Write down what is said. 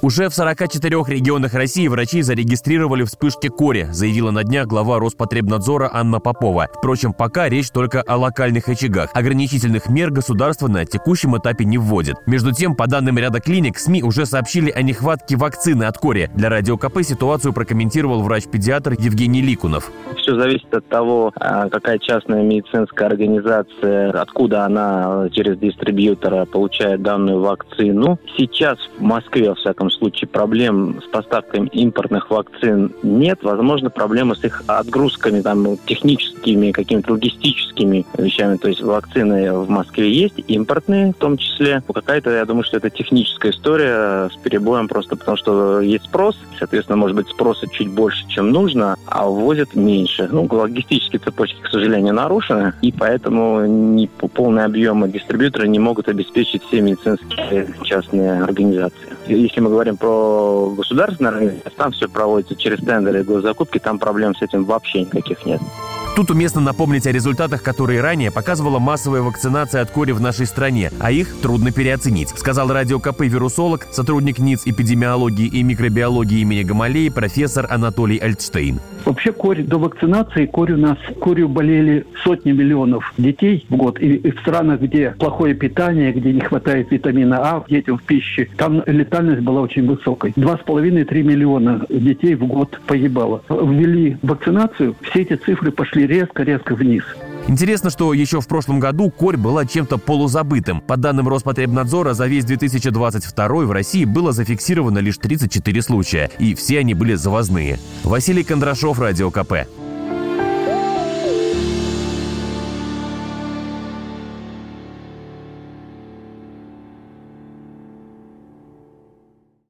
Уже в 44 регионах России врачи зарегистрировали вспышки кори, заявила на днях глава Роспотребнадзора Анна Попова. Впрочем, пока речь только о локальных очагах. Ограничительных мер государство на текущем этапе не вводит. Между тем, по данным ряда клиник, СМИ уже сообщили о нехватке вакцины от кори. Для Радио КП ситуацию прокомментировал врач-педиатр Евгений Ликунов. Все зависит от того, а, какая частная медицинская организация, откуда она через дистрибьютора получает данную вакцину. Сейчас в Москве, во всяком данном случае проблем с поставками импортных вакцин нет. Возможно, проблемы с их отгрузками, там, техническими, какими-то логистическими вещами. То есть вакцины в Москве есть, импортные в том числе. Какая-то, я думаю, что это техническая история с перебоем просто потому, что есть спрос. Соответственно, может быть, спроса чуть больше, чем нужно, а ввозят меньше. Ну, логистические цепочки, к сожалению, нарушены, и поэтому не полные объемы дистрибьютора не могут обеспечить все медицинские частные организации. Если мы говорим про государственные организации, там все проводится через тендеры и госзакупки, там проблем с этим вообще никаких нет. Тут уместно напомнить о результатах, которые ранее показывала массовая вакцинация от кори в нашей стране, а их трудно переоценить, сказал радио КП вирусолог, сотрудник НИЦ эпидемиологии и микробиологии имени Гамалеи профессор Анатолий Альтштейн. Вообще корь до вакцинации, корь у нас, корью болели сотни миллионов детей в год. И, и в странах, где плохое питание, где не хватает витамина А детям в пище, там летальность была очень высокой. Два с половиной-три миллиона детей в год погибало. Ввели вакцинацию, все эти цифры пошли резко-резко вниз. Интересно, что еще в прошлом году корь была чем-то полузабытым. По данным Роспотребнадзора, за весь 2022 в России было зафиксировано лишь 34 случая, и все они были завозные. Василий Кондрашов, Радио КП.